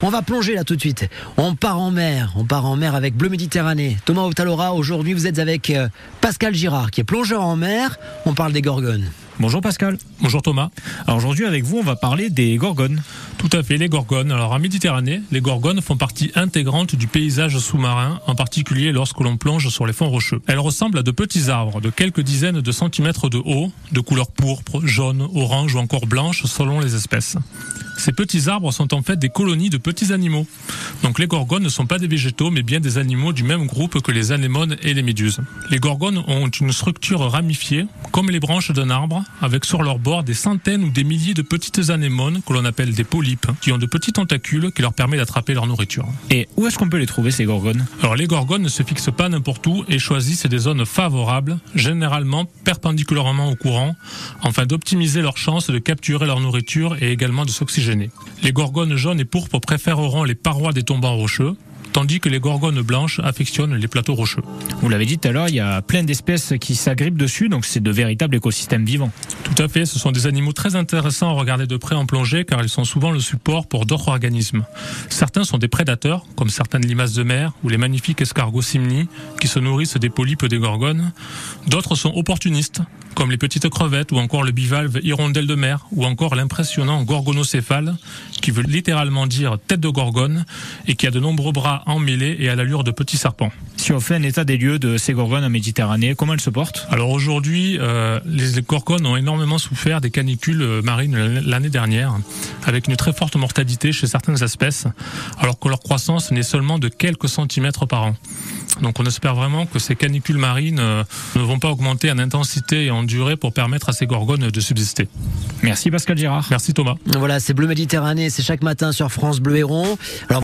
On va plonger là tout de suite. On part en mer. On part en mer avec Bleu Méditerranée. Thomas Outalora, aujourd'hui vous êtes avec euh, Pascal Girard qui est plongeur en mer. On parle des gorgones. Bonjour Pascal. Bonjour Thomas. Alors aujourd'hui avec vous on va parler des gorgones. Tout à fait, les gorgones. Alors en Méditerranée, les gorgones font partie intégrante du paysage sous-marin, en particulier lorsque l'on plonge sur les fonds rocheux. Elles ressemblent à de petits arbres de quelques dizaines de centimètres de haut, de couleur pourpre, jaune, orange ou encore blanche selon les espèces. Ces petits arbres sont en fait des colonies de petits animaux. Donc les gorgones ne sont pas des végétaux, mais bien des animaux du même groupe que les anémones et les méduses. Les gorgones ont une structure ramifiée, comme les branches d'un arbre, avec sur leur bord des centaines ou des milliers de petites anémones que l'on appelle des polypes, qui ont de petits tentacules qui leur permettent d'attraper leur nourriture. Et où est-ce qu'on peut les trouver ces gorgones? Alors les gorgones ne se fixent pas n'importe où et choisissent des zones favorables, généralement perpendiculairement au courant, afin d'optimiser leurs chances de capturer leur nourriture et également de s'oxygéner. Les gorgones jaunes et pourpres préféreront les parois des tombants rocheux, tandis que les gorgones blanches affectionnent les plateaux rocheux. Vous l'avez dit tout à l'heure, il y a plein d'espèces qui s'agrippent dessus, donc c'est de véritables écosystèmes vivants. Tout à fait, ce sont des animaux très intéressants à regarder de près en plongée car ils sont souvent le support pour d'autres organismes. Certains sont des prédateurs, comme certaines limaces de mer ou les magnifiques escargots simni qui se nourrissent des polypes des gorgones. D'autres sont opportunistes, comme les petites crevettes ou encore le bivalve hirondelle de mer ou encore l'impressionnant gorgonocéphale qui veut littéralement dire tête de gorgone et qui a de nombreux bras emmêlés et à l'allure de petits serpents. Si on fait un état des lieux de ces gorgones en Méditerranée, comment elles se portent? Alors aujourd'hui, euh, les gorgones ont énormément souffert des canicules euh, marines l'année dernière, avec une très forte mortalité chez certaines espèces, alors que leur croissance n'est seulement de quelques centimètres par an. Donc on espère vraiment que ces canicules marines euh, ne vont pas augmenter en intensité et en durée pour permettre à ces gorgones de subsister. Merci Pascal Girard. Merci Thomas. Voilà, c'est Bleu Méditerranée, c'est chaque matin sur France Bleu Héron. Alors